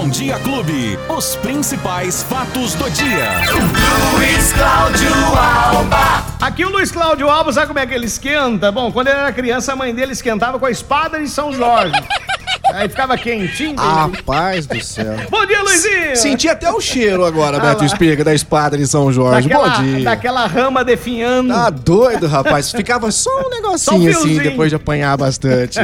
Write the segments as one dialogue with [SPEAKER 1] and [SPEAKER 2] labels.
[SPEAKER 1] Bom Dia Clube. Os principais fatos do dia.
[SPEAKER 2] Luiz Cláudio Alba.
[SPEAKER 3] Aqui o Luiz Cláudio Alba, sabe como é que ele esquenta? Bom, quando ele era criança, a mãe dele esquentava com a espada de São Jorge. Aí ficava quentinho.
[SPEAKER 4] Rapaz do céu.
[SPEAKER 3] Bom dia, Luizinho!
[SPEAKER 4] Senti até o cheiro agora,
[SPEAKER 3] Ah
[SPEAKER 4] Beto. Espiga, da espada de São Jorge.
[SPEAKER 3] daquela,
[SPEAKER 4] Bom dia.
[SPEAKER 3] daquela rama definhando.
[SPEAKER 4] Tá doido, rapaz. Ficava só um negocinho assim,
[SPEAKER 3] fiozinho.
[SPEAKER 4] depois de apanhar bastante.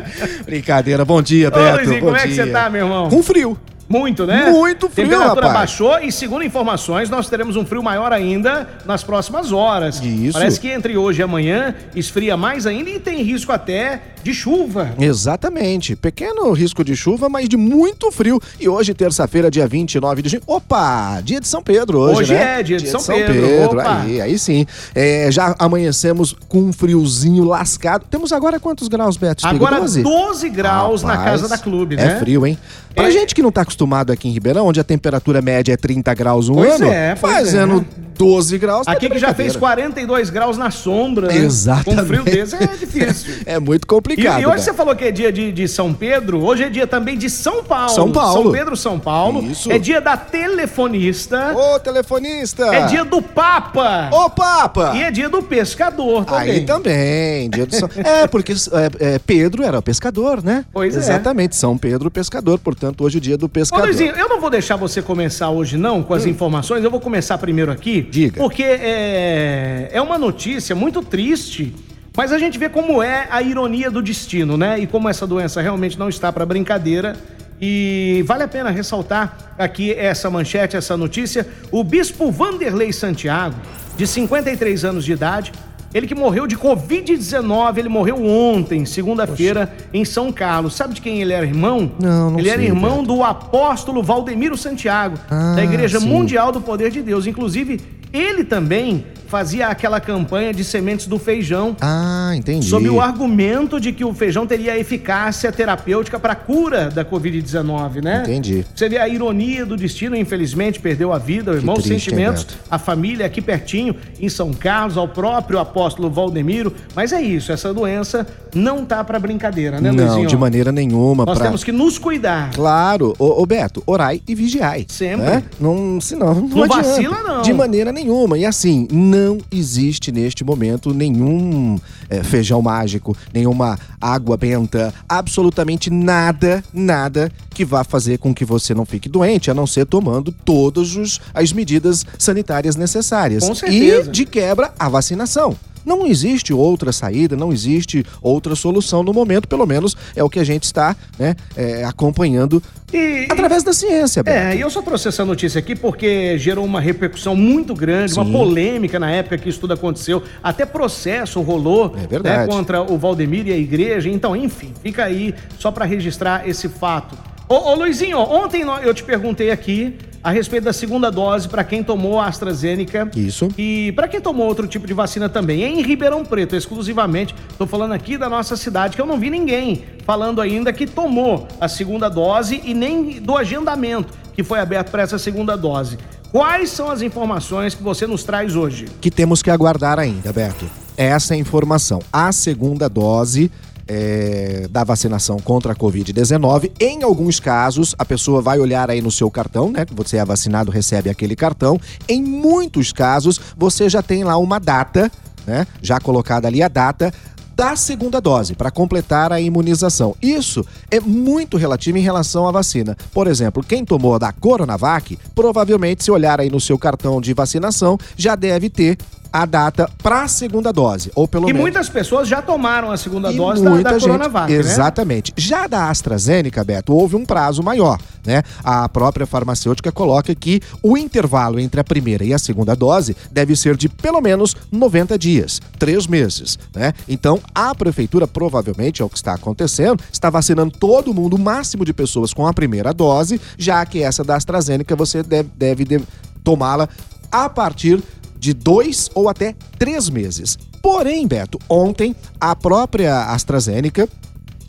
[SPEAKER 4] Brincadeira. Bom dia,
[SPEAKER 3] Ô,
[SPEAKER 4] Beto.
[SPEAKER 3] Luizinho,
[SPEAKER 4] Bom
[SPEAKER 3] como é que
[SPEAKER 4] dia.
[SPEAKER 3] você tá, meu irmão?
[SPEAKER 4] Com frio.
[SPEAKER 3] Muito, né?
[SPEAKER 4] Muito frio,
[SPEAKER 3] Temperatura
[SPEAKER 4] rapaz.
[SPEAKER 3] baixou e, segundo informações, nós teremos um frio maior ainda nas próximas horas.
[SPEAKER 4] Isso.
[SPEAKER 3] Parece que entre hoje e amanhã esfria mais ainda e tem risco até de chuva.
[SPEAKER 4] Exatamente. Pequeno risco de chuva, mas de muito frio. E hoje, terça-feira, dia 29 de junho. Opa! Dia de São Pedro hoje,
[SPEAKER 3] Hoje
[SPEAKER 4] né?
[SPEAKER 3] é dia de São Pedro. Opa.
[SPEAKER 4] Aí, aí sim. É, já amanhecemos com um friozinho lascado. Temos agora quantos graus, Beto?
[SPEAKER 3] Agora 12, graus na
[SPEAKER 4] Rapaz,
[SPEAKER 3] casa da clube, né?
[SPEAKER 4] É frio, hein? Pra
[SPEAKER 3] É.
[SPEAKER 4] gente que não tá acostumado aqui em Ribeirão, onde a temperatura média é 30 graus um
[SPEAKER 3] Pois
[SPEAKER 4] ano,
[SPEAKER 3] é,
[SPEAKER 4] fazendo
[SPEAKER 3] é.
[SPEAKER 4] 12 graus. tá
[SPEAKER 3] Aqui que já fez
[SPEAKER 4] brincadeira.
[SPEAKER 3] 42 graus na sombra. né?
[SPEAKER 4] Exatamente.
[SPEAKER 3] Com frio desse é difícil.
[SPEAKER 4] É muito
[SPEAKER 3] E,
[SPEAKER 4] complicado.
[SPEAKER 3] e hoje
[SPEAKER 4] Beto.
[SPEAKER 3] você falou que é dia de, de São Pedro, hoje é dia também de São Paulo.
[SPEAKER 4] São Paulo.
[SPEAKER 3] São Pedro, São Paulo.
[SPEAKER 4] Isso.
[SPEAKER 3] É dia da telefonista.
[SPEAKER 4] Ô, telefonista!
[SPEAKER 3] É dia do Papa.
[SPEAKER 4] Ô, Papa!
[SPEAKER 3] E é dia do pescador também.
[SPEAKER 4] Aí também, dia do São... É, porque é, é, Pedro era pescador, né?
[SPEAKER 3] Pois é.
[SPEAKER 4] Exatamente, São Pedro pescador, portanto, hoje é dia do
[SPEAKER 3] Ô,
[SPEAKER 4] pescador.
[SPEAKER 3] Luizinho, eu não vou deixar você começar hoje, não, com as informações. Eu vou começar primeiro aqui.
[SPEAKER 4] Diga.
[SPEAKER 3] Porque é, é uma notícia muito triste. Mas a gente vê como é a ironia do destino, né? E como essa doença realmente não está para brincadeira. E vale a pena ressaltar aqui essa manchete, essa notícia. O bispo Vanderlei Santiago, de 53 anos de idade, ele que morreu de Covid-19, ele morreu ontem, segunda-feira, em São Carlos. Sabe de quem ele era irmão?
[SPEAKER 4] Não, não
[SPEAKER 3] Ele era
[SPEAKER 4] sei,
[SPEAKER 3] irmão do apóstolo Valdemiro Santiago,
[SPEAKER 4] Ah,
[SPEAKER 3] da Igreja
[SPEAKER 4] sim.
[SPEAKER 3] Mundial do Poder de Deus. Inclusive, ele também fazia aquela campanha de sementes do feijão.
[SPEAKER 4] Ah, entendi.
[SPEAKER 3] Sob o argumento de que o feijão teria eficácia terapêutica para a cura da Covid-19, né?
[SPEAKER 4] Entendi.
[SPEAKER 3] Você vê a ironia do destino, infelizmente, perdeu a vida, o irmão, os
[SPEAKER 4] triste, hein,
[SPEAKER 3] sentimentos,
[SPEAKER 4] Beto?
[SPEAKER 3] a família aqui pertinho, em São Carlos, ao próprio apóstolo Valdemiro. Mas é isso, essa doença não tá para brincadeira, né,
[SPEAKER 4] Não,
[SPEAKER 3] Luizinho?
[SPEAKER 4] de maneira nenhuma.
[SPEAKER 3] Nós
[SPEAKER 4] pra...
[SPEAKER 3] temos que nos cuidar.
[SPEAKER 4] Claro, ô, ô Beto, orai e vigiai.
[SPEAKER 3] Sempre.
[SPEAKER 4] né? Não, senão, não,
[SPEAKER 3] Não
[SPEAKER 4] adianta.
[SPEAKER 3] vacila, não.
[SPEAKER 4] De maneira nenhuma. E assim, não existe neste momento nenhum é, feijão mágico, nenhuma água benta, absolutamente nada, nada que vá fazer com que você não fique doente, a não ser tomando todas as medidas sanitárias necessárias.
[SPEAKER 3] Com certeza.
[SPEAKER 4] E, de quebra, a vacinação. Não existe outra saída, não existe outra solução no momento, pelo menos é o que a gente está né, é, acompanhando
[SPEAKER 3] E,
[SPEAKER 4] através da ciência, Beto.
[SPEAKER 3] É, e eu só trouxe essa notícia aqui porque gerou uma repercussão muito grande, uma
[SPEAKER 4] Sim.
[SPEAKER 3] polêmica na época que isso tudo aconteceu. Até processo rolou
[SPEAKER 4] É
[SPEAKER 3] né, contra o Valdemir e a igreja. Então, enfim, fica aí só para registrar esse fato. Ô, ô Luizinho, ontem eu te perguntei aqui a respeito da segunda dose para quem tomou a AstraZeneca.
[SPEAKER 4] Isso.
[SPEAKER 3] E para quem tomou outro tipo de vacina também, em Ribeirão Preto, exclusivamente, tô falando aqui da nossa cidade, que eu não vi ninguém falando ainda que tomou a segunda dose e nem do agendamento que foi aberto para essa segunda dose. Quais são as informações que você nos traz hoje?
[SPEAKER 4] Que temos que aguardar ainda, Beto. Essa é a informação. A segunda dose é, da vacinação contra a Covid-19. Em alguns casos, a pessoa vai olhar aí no seu cartão, né? Você é vacinado, recebe aquele cartão. Em muitos casos, você já tem lá uma data, né? Já colocada ali a data da segunda dose para completar a imunização. Isso é muito relativo em relação à vacina. Por exemplo, quem tomou a da Coronavac, provavelmente se olhar aí no seu cartão de vacinação, já deve ter a data para a segunda dose, ou pelo
[SPEAKER 3] E
[SPEAKER 4] menos
[SPEAKER 3] muitas pessoas já tomaram a segunda
[SPEAKER 4] e
[SPEAKER 3] dose da,
[SPEAKER 4] muita
[SPEAKER 3] da
[SPEAKER 4] gente-
[SPEAKER 3] Coronavac, né?
[SPEAKER 4] Exatamente. Já da AstraZeneca, Beto, houve um prazo maior, né? A própria farmacêutica coloca que o intervalo entre a primeira e a segunda dose deve ser de pelo menos 90 dias, três meses, né? Então, a prefeitura, provavelmente, é o que está acontecendo, está vacinando todo mundo, o máximo de pessoas com a primeira dose, já que essa da AstraZeneca você deve, deve de- tomá-la a partir de dois ou até três meses. Porém, Beto, ontem a própria AstraZeneca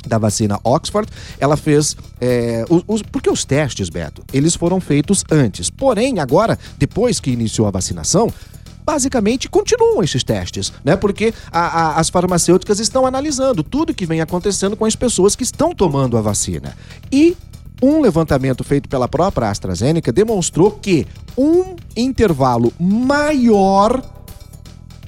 [SPEAKER 4] da vacina Oxford, ela fez. é, os, os- porque os testes, Beto, eles foram feitos antes. Porém, agora, depois que iniciou a vacinação. Basicamente, continuam esses testes, né? Porque a- a- as farmacêuticas estão analisando tudo que vem acontecendo com as pessoas que estão tomando a vacina. E um levantamento feito pela própria AstraZeneca demonstrou que um intervalo maior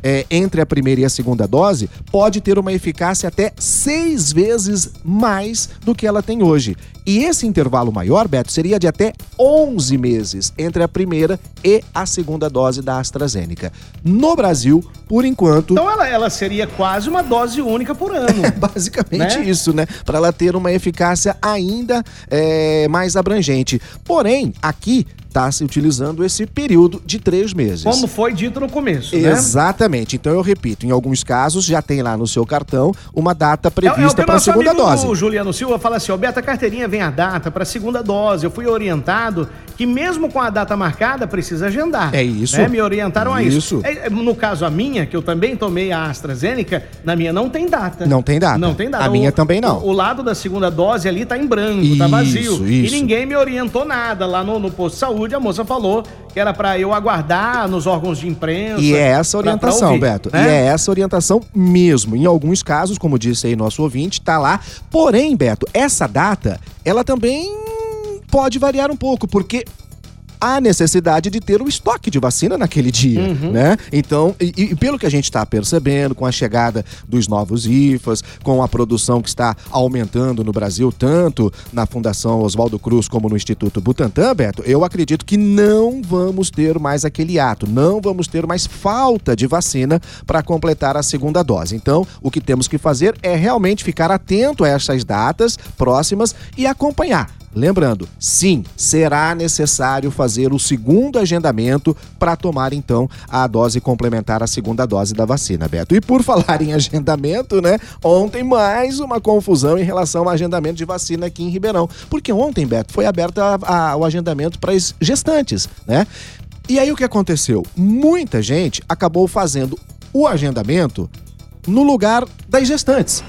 [SPEAKER 4] é, entre a primeira e a segunda dose pode ter uma eficácia até seis vezes mais do que ela tem hoje. E esse intervalo maior, Beto, seria de até 11 meses entre a primeira e a segunda dose da AstraZeneca. No Brasil, por enquanto.
[SPEAKER 3] Então ela, ela seria quase uma dose única por ano.
[SPEAKER 4] É basicamente né? isso, né? Para ela ter uma eficácia ainda é, mais abrangente. Porém, aqui está se utilizando esse período de três meses.
[SPEAKER 3] Como foi dito no começo,
[SPEAKER 4] né? Exatamente. Então eu repito, em alguns casos já tem lá no seu cartão uma data prevista é, é para a segunda dose.
[SPEAKER 3] O Juliano Silva fala assim: ó, Beta carteirinha vem a data para a segunda dose. Eu fui orientado que mesmo com a data marcada precisa agendar.
[SPEAKER 4] É isso.
[SPEAKER 3] Né? Me orientaram a isso. isso. É, é, no caso a minha, que eu também tomei a AstraZeneca, na minha não tem data.
[SPEAKER 4] Não tem data.
[SPEAKER 3] Não tem data.
[SPEAKER 4] A
[SPEAKER 3] o,
[SPEAKER 4] minha também não.
[SPEAKER 3] O, o, lado da segunda dose ali tá em branco, isso, tá vazio. Isso. E ninguém me orientou nada lá no, no posto de saúde saúde, a moça falou que era para eu aguardar nos órgãos de imprensa.
[SPEAKER 4] E é essa orientação, pra, pra ouvir, Beto. Né? E é essa orientação mesmo. Em alguns casos, como disse aí nosso ouvinte, tá lá. Porém, Beto, essa data, ela também pode variar um pouco, porque há necessidade de ter o estoque de vacina naquele dia, uhum. né? Então, e, e, pelo que a gente está percebendo, com a chegada dos novos IFAs, com a produção que está aumentando no Brasil, tanto na Fundação Oswaldo Cruz como no Instituto Butantan, Beto, eu acredito que não vamos ter mais aquele ato, não vamos ter mais falta de vacina para completar a segunda dose. Então, o que temos que fazer é realmente ficar atento a essas datas próximas e acompanhar Lembrando, sim, será necessário fazer o segundo agendamento para tomar então a dose complementar, a segunda dose da vacina, Beto. E por falar em agendamento, né? Ontem mais uma confusão em relação ao agendamento de vacina aqui em Ribeirão. Porque ontem, Beto, foi aberto a, a, o agendamento para as gestantes, né? E aí o que aconteceu? Muita gente acabou fazendo o agendamento no lugar das gestantes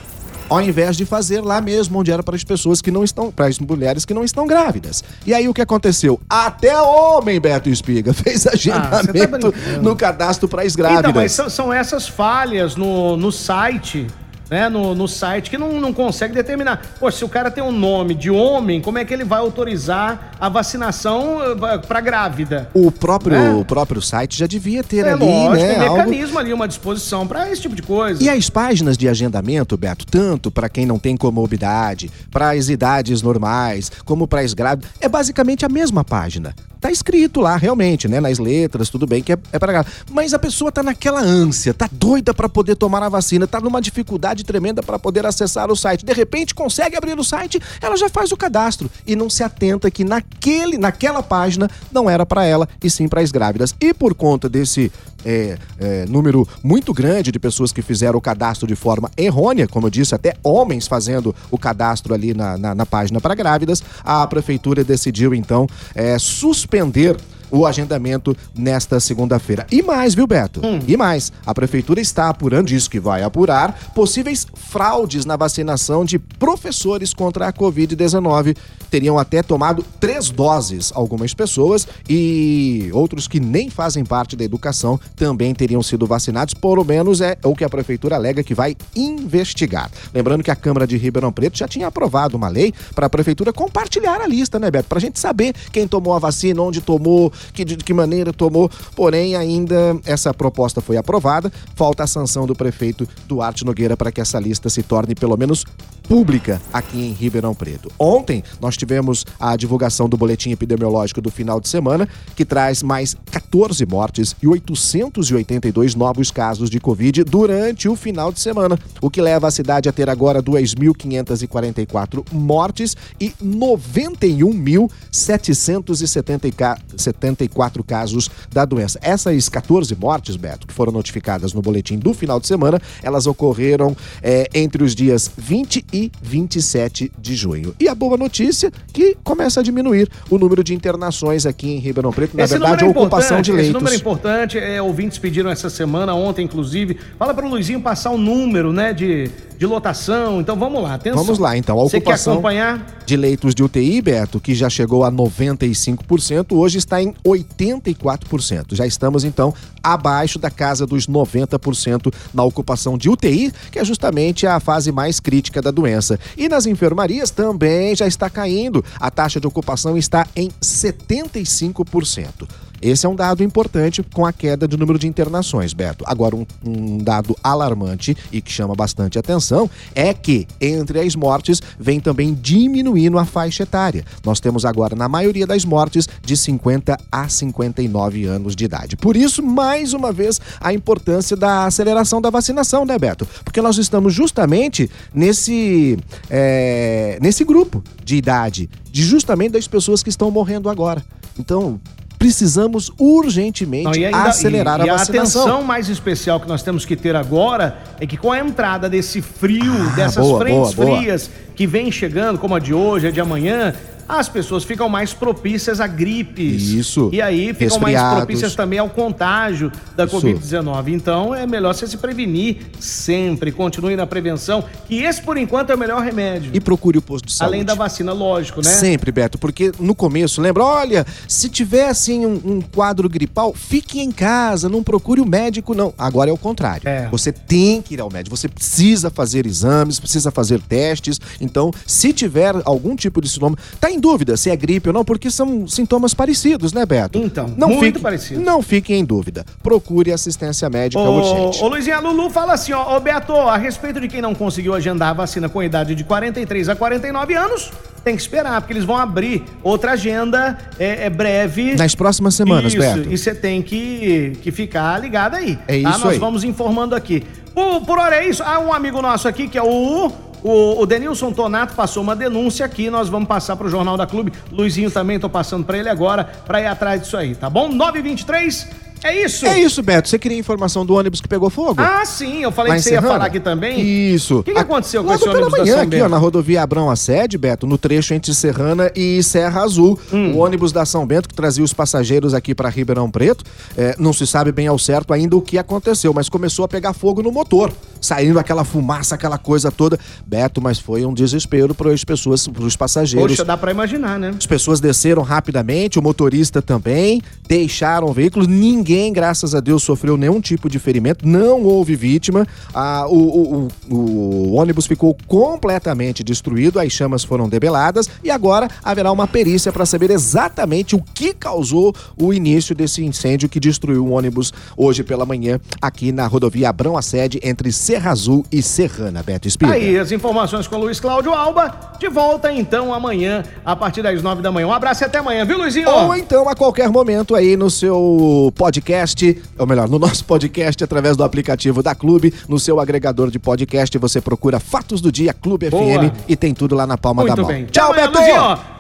[SPEAKER 4] ao invés de fazer lá mesmo, onde era para as pessoas que não estão, para as mulheres que não estão grávidas. E aí o que aconteceu? Até homem, Beto Espiga, fez ah, tá agendamento ah, tá no cadastro para as grávidas. Então, mas
[SPEAKER 3] são, são essas falhas no, no site né, no, no site que não, não consegue determinar. Pô, se o cara tem um nome de homem, como é que ele vai autorizar a vacinação eh, para grávida?
[SPEAKER 4] O próprio, é. o próprio site já devia ter é, ali, lógico, né?
[SPEAKER 3] um mecanismo algo... ali, uma disposição para esse tipo de coisa.
[SPEAKER 4] E as páginas de agendamento, Beto, tanto para quem não tem comorbidade, para as idades normais, como para as grávidas, é basicamente a mesma página. Tá escrito lá, realmente, né? Nas letras, tudo bem que é, é para Mas a pessoa tá naquela ânsia, tá doida para poder tomar a vacina, tá numa dificuldade tremenda para poder acessar o site. De repente, consegue abrir o site, ela já faz o cadastro e não se atenta que naquele, naquela página não era para ela e sim para as grávidas. E por conta desse é, é, número muito grande de pessoas que fizeram o cadastro de forma errônea, como eu disse, até homens fazendo o cadastro ali na, na, na página para grávidas, a prefeitura decidiu então é, suspender suspender o agendamento nesta segunda-feira. E mais, viu, Beto? Hum. E mais. A prefeitura está apurando, diz que vai apurar, possíveis fraudes na vacinação de professores contra a Covid-19. Teriam até tomado três doses algumas pessoas e outros que nem fazem parte da educação também teriam sido vacinados. Pelo menos é o que a prefeitura alega que vai investigar. Lembrando que a Câmara de Ribeirão Preto já tinha aprovado uma lei para a prefeitura compartilhar a lista, né, Beto? Para a gente saber quem tomou a vacina, onde tomou, que, de que maneira tomou, porém ainda essa proposta foi aprovada, falta a sanção do prefeito Duarte Nogueira para que essa lista se torne pelo menos pública aqui em Ribeirão Preto. Ontem nós tivemos a divulgação do boletim epidemiológico do final de semana, que traz mais 14 mortes e 882 novos casos de Covid durante o final de semana, o que leva a cidade a ter agora 2.544 mortes e 91.770 54 casos da doença. Essas 14 mortes, Beto, que foram notificadas no boletim do final de semana, elas ocorreram é, entre os dias 20 e 27 de junho. E a boa notícia que começa a diminuir o número de internações aqui em Ribeirão Preto, na esse verdade, a é ocupação de leitos. Esse
[SPEAKER 3] número é importante, é, ouvintes pediram essa semana, ontem inclusive. Fala para o Luizinho passar o número, né, de de lotação. Então vamos lá, atenção.
[SPEAKER 4] Vamos lá, então. A
[SPEAKER 3] Você quer
[SPEAKER 4] ocupação
[SPEAKER 3] acompanhar?
[SPEAKER 4] de leitos de UTI, Beto, que já chegou a 95%, hoje está em 84%. Já estamos, então, abaixo da casa dos 90% na ocupação de UTI, que é justamente a fase mais crítica da doença. E nas enfermarias também já está caindo. A taxa de ocupação está em 75%. Esse é um dado importante com a queda do número de internações, Beto. Agora, um, um, dado alarmante e que chama bastante atenção é que entre as mortes vem também diminuindo a faixa etária. Nós temos agora, na maioria das mortes, de 50 a 59 anos de idade. Por isso, mais uma vez, a importância da aceleração da vacinação, né, Beto? Porque nós estamos justamente nesse, é, nesse grupo de idade, de justamente das pessoas que estão morrendo agora. Então, precisamos urgentemente Não, ainda, acelerar e, a vacinação.
[SPEAKER 3] E a atenção mais especial que nós temos que ter agora é que com a entrada desse frio, ah, dessas boa, frentes boa, frias boa. que vem chegando, como a de hoje, a de amanhã, as pessoas ficam mais propícias a gripes.
[SPEAKER 4] Isso.
[SPEAKER 3] E aí ficam mais propícias também ao contágio da Covid-19. Então é melhor você se prevenir sempre. Continue na prevenção, que esse por enquanto é o melhor remédio.
[SPEAKER 4] E procure o posto de saúde.
[SPEAKER 3] Além da vacina, lógico, né?
[SPEAKER 4] Sempre, Beto, porque no começo, lembra, olha, se tiver assim um, um quadro gripal, fique em casa, não procure o médico, não. Agora é o contrário. É. Você tem que ir ao médico, você precisa fazer exames, precisa fazer testes. Então, se tiver algum tipo de sintoma, tá em dúvida se é gripe ou não, porque são sintomas parecidos, né, Beto?
[SPEAKER 3] Então, não muito fique, parecido.
[SPEAKER 4] Não fique em dúvida. Procure assistência médica
[SPEAKER 3] ô,
[SPEAKER 4] urgente.
[SPEAKER 3] Ô, Luizinha, Lulu fala assim, ó, ô Beto, a respeito de quem não conseguiu agendar a vacina com idade de 43 a 49 anos, tem que esperar, porque eles vão abrir outra agenda é, é breve.
[SPEAKER 4] Nas próximas semanas,
[SPEAKER 3] isso,
[SPEAKER 4] Beto.
[SPEAKER 3] E você tem que, que ficar ligado aí.
[SPEAKER 4] É
[SPEAKER 3] tá?
[SPEAKER 4] isso
[SPEAKER 3] Nós
[SPEAKER 4] aí.
[SPEAKER 3] vamos informando aqui. Por, por hora é isso. Há um amigo nosso aqui que é o o, o Denilson Tonato passou uma denúncia aqui, nós vamos passar para o Jornal da Clube. Luizinho também, tô passando para ele agora, para ir atrás disso aí, tá bom? 923 é isso?
[SPEAKER 4] É isso, Beto. Você queria informação do ônibus que pegou fogo?
[SPEAKER 3] Ah, sim. Eu falei Lá que você ia falar aqui também.
[SPEAKER 4] Isso.
[SPEAKER 3] O que, que aconteceu com
[SPEAKER 4] esse
[SPEAKER 3] ônibus
[SPEAKER 4] manhã, da aqui, ó, na rodovia Abrão a Sede, Beto, no trecho entre Serrana e Serra Azul. Hum. O ônibus da São Bento que trazia os passageiros aqui para Ribeirão Preto. É, não se sabe bem ao certo ainda o que aconteceu, mas começou a pegar fogo no motor. Saindo aquela fumaça, aquela coisa toda. Beto, mas foi um desespero para as pessoas, para os passageiros.
[SPEAKER 3] Poxa, dá para imaginar, né?
[SPEAKER 4] As pessoas desceram rapidamente, o motorista também, deixaram o veículo. Ninguém, graças a Deus, sofreu nenhum tipo de ferimento, não houve vítima. Ah, o, o, o, o, ônibus ficou completamente destruído, as chamas foram debeladas e agora haverá uma perícia para saber exatamente o que causou o início desse incêndio que destruiu o ônibus hoje pela manhã aqui na rodovia Abrão a Sede entre Serra Azul e Serrana, Beto Espírito.
[SPEAKER 3] Aí as informações com o Luiz Cláudio Alba, de volta então amanhã a partir das nove da manhã. Um abraço e até amanhã, viu Luizinho?
[SPEAKER 4] Ou então a qualquer momento aí no seu podcast ou melhor, no nosso podcast através do aplicativo da Clube, no seu agregador de podcast, você procura Fatos do Dia Clube Boa. FM e tem tudo lá na palma
[SPEAKER 3] Muito
[SPEAKER 4] da mão.
[SPEAKER 3] Bem. Tchau, Beto!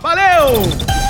[SPEAKER 3] Valeu!